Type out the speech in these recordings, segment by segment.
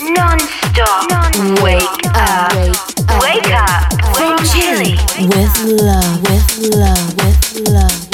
Non-stop. Wake up. Wake up. From Chile with love, with love, with love,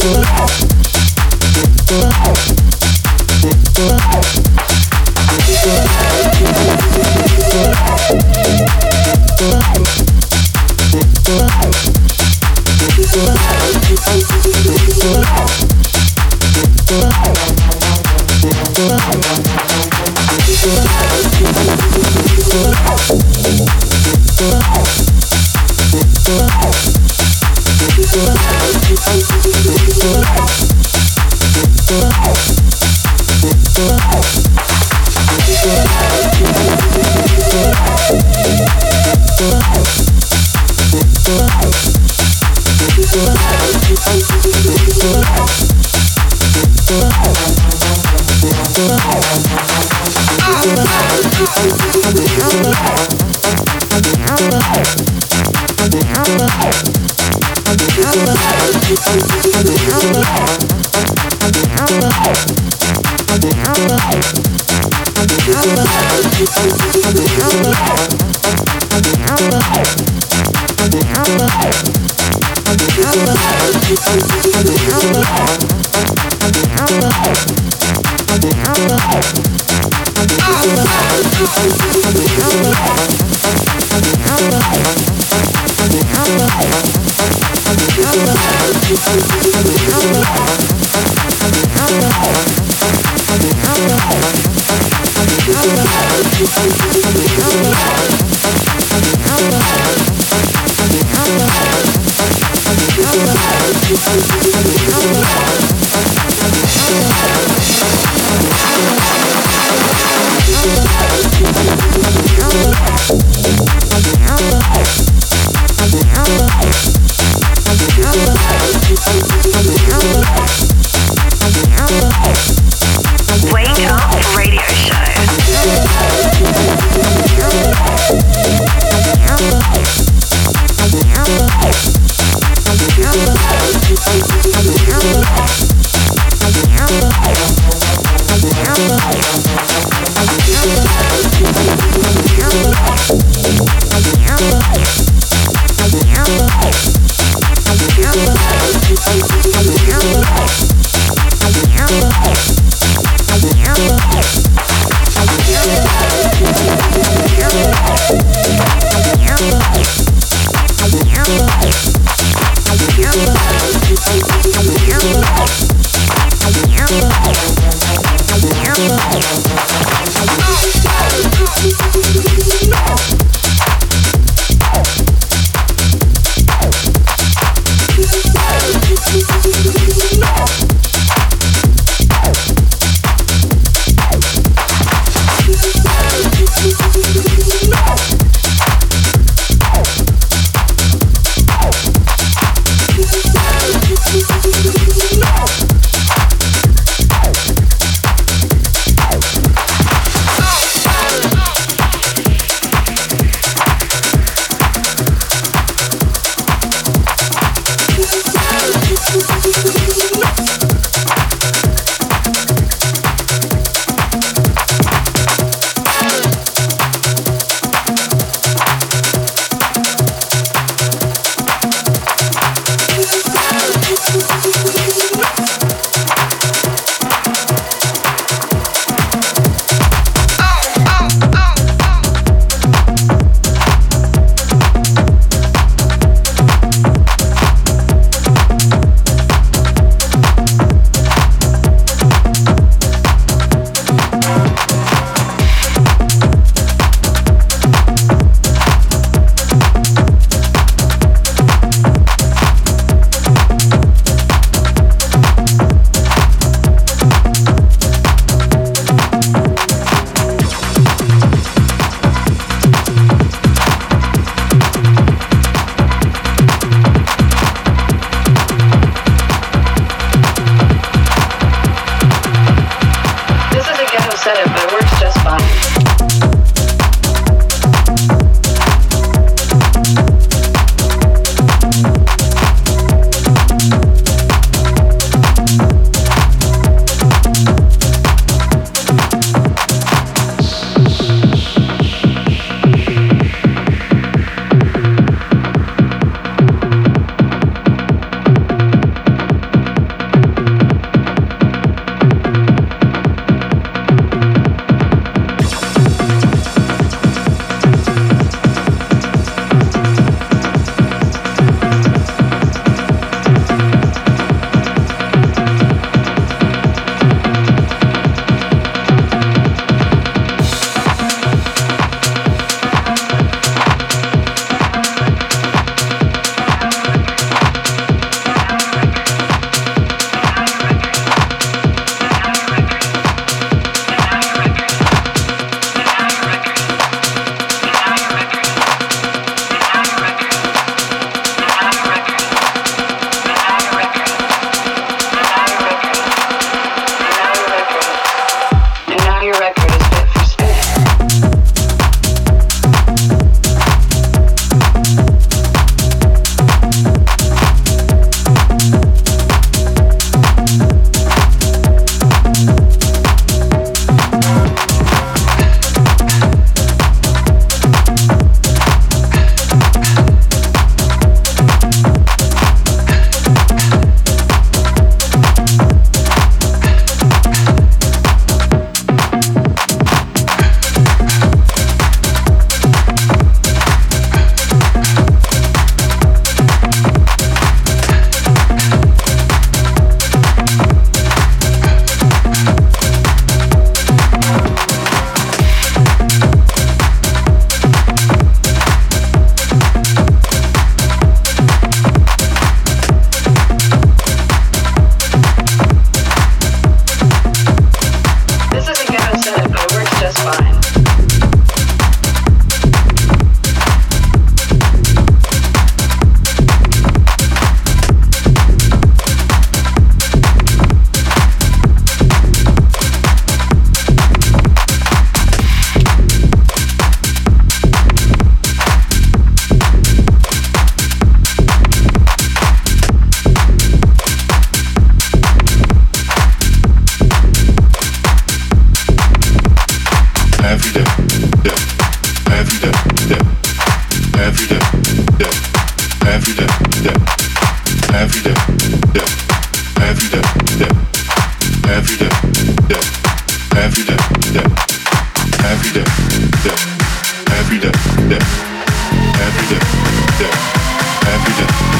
Wake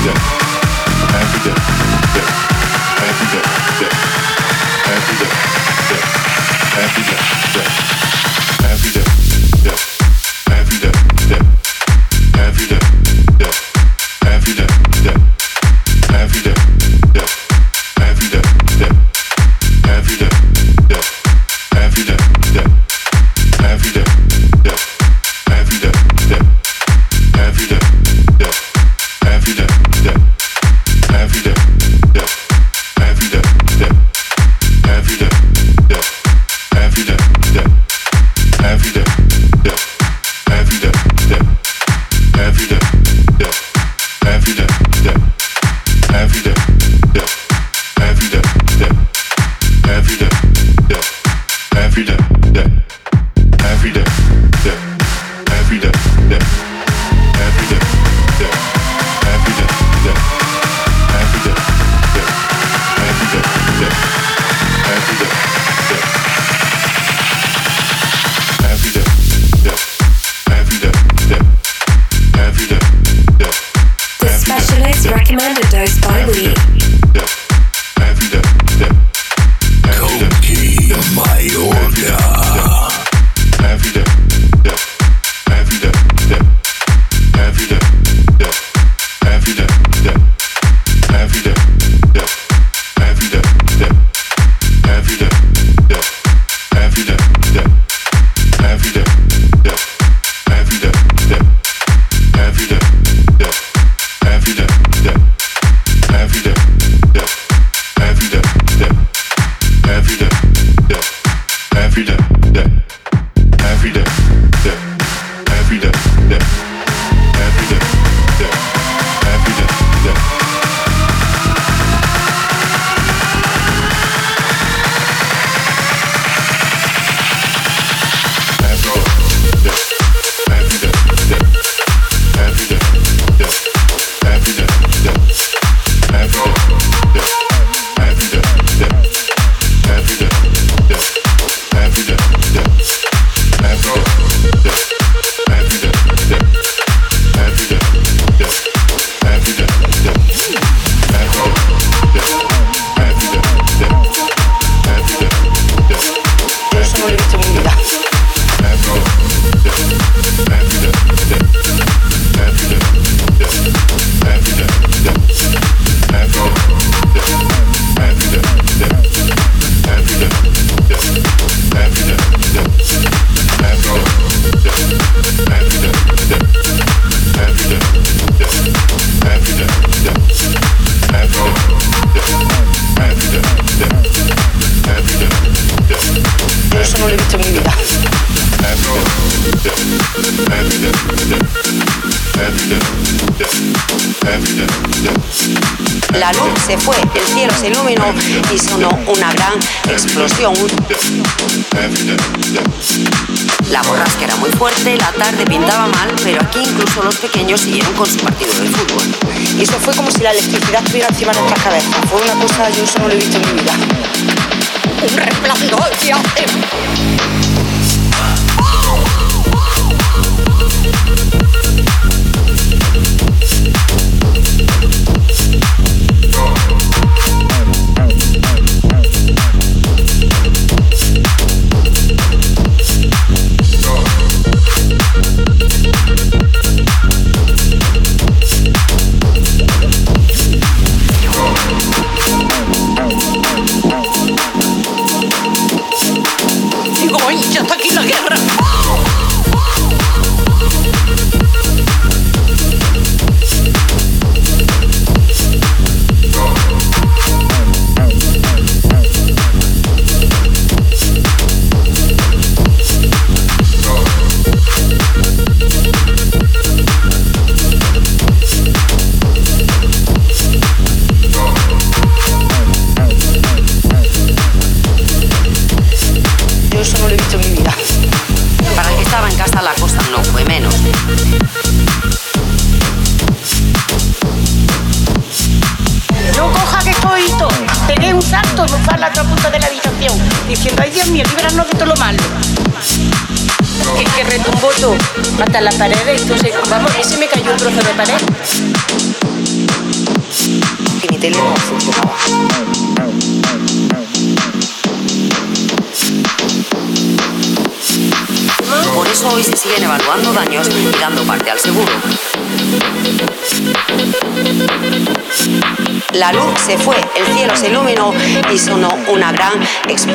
Yo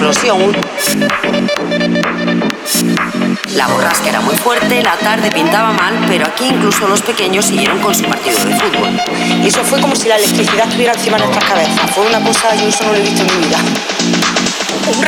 explosión. La borrasca era muy fuerte, la tarde pintaba mal, pero aquí incluso los pequeños siguieron con su partido de fútbol. Y eso fue como si la electricidad estuviera encima de nuestras cabezas. Fue una cosa, yo eso no lo he visto en mi vida. Un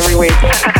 Thank you.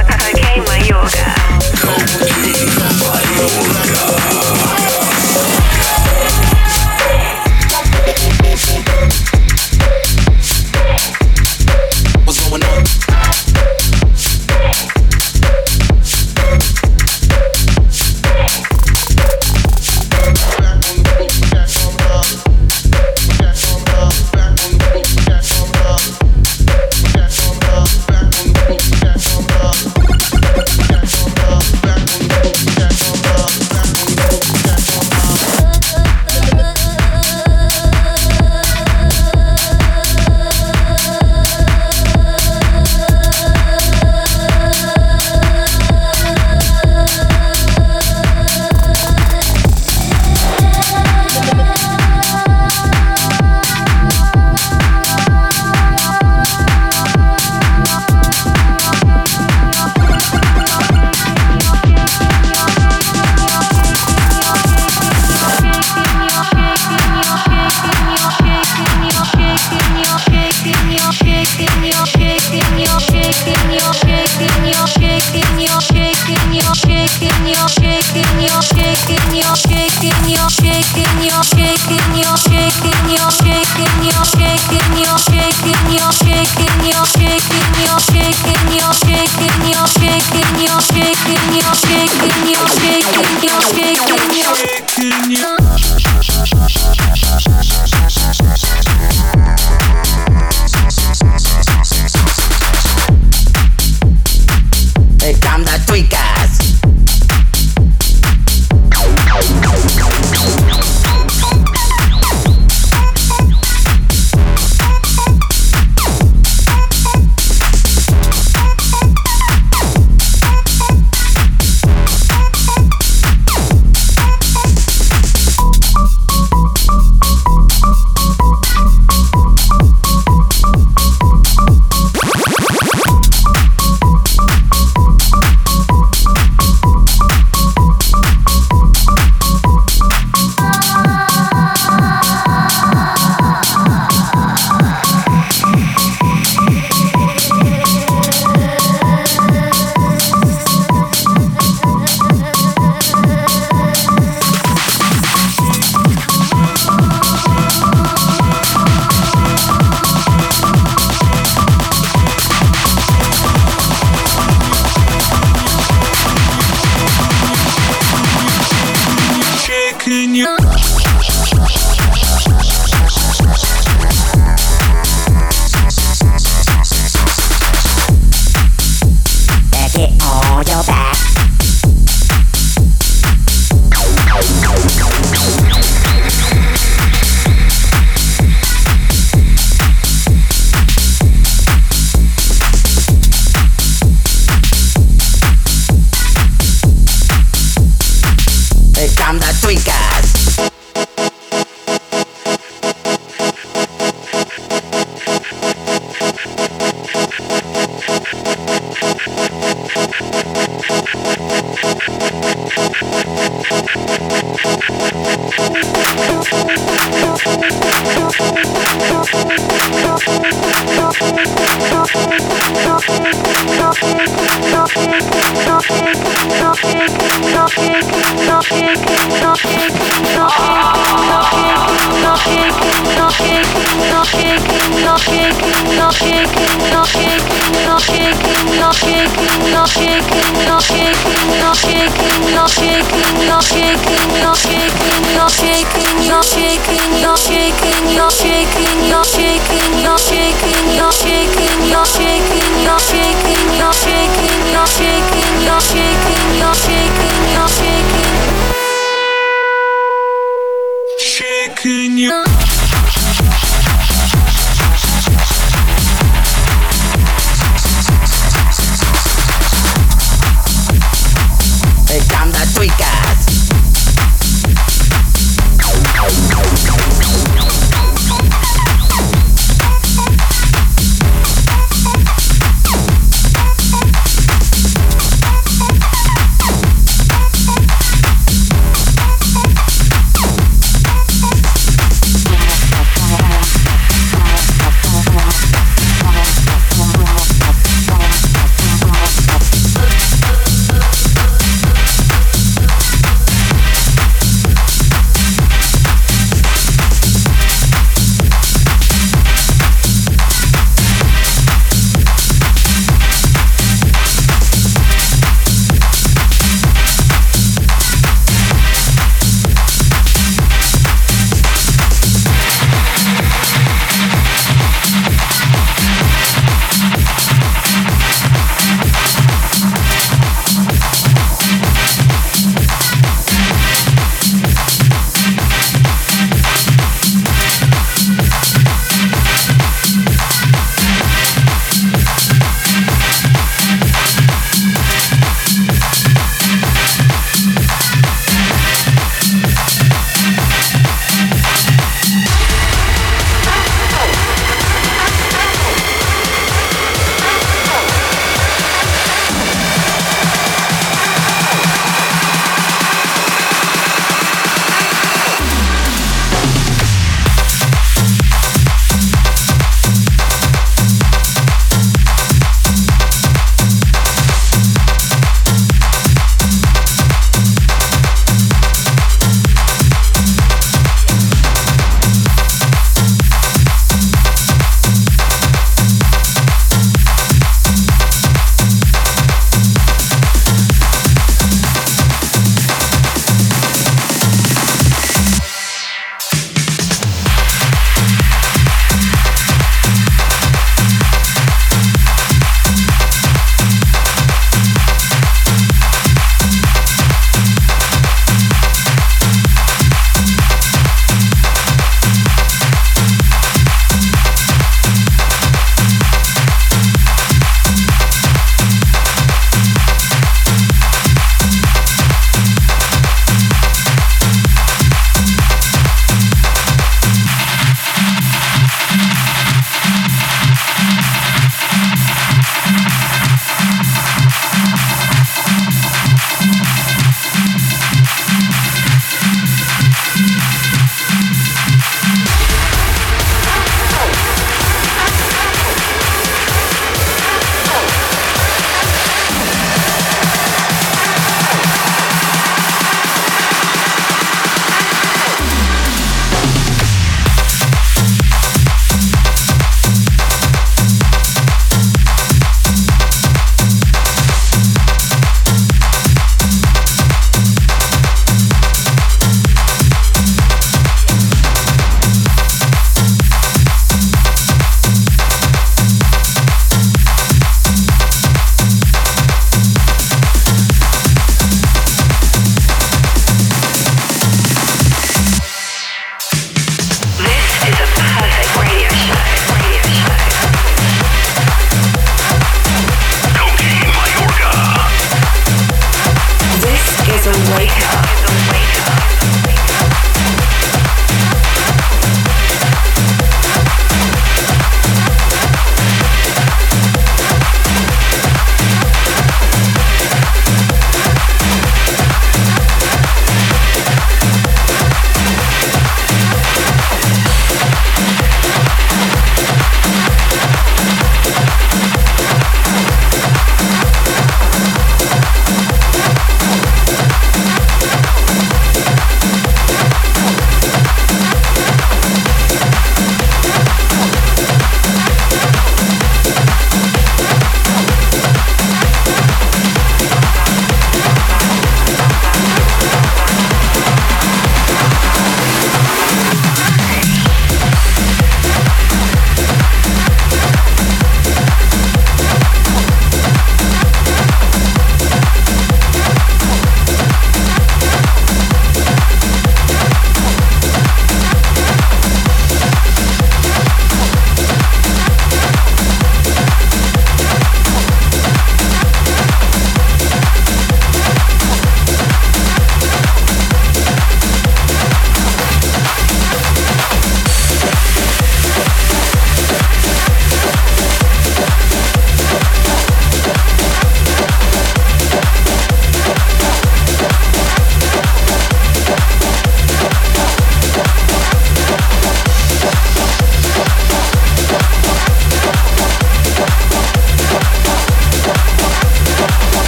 shaking your shaking your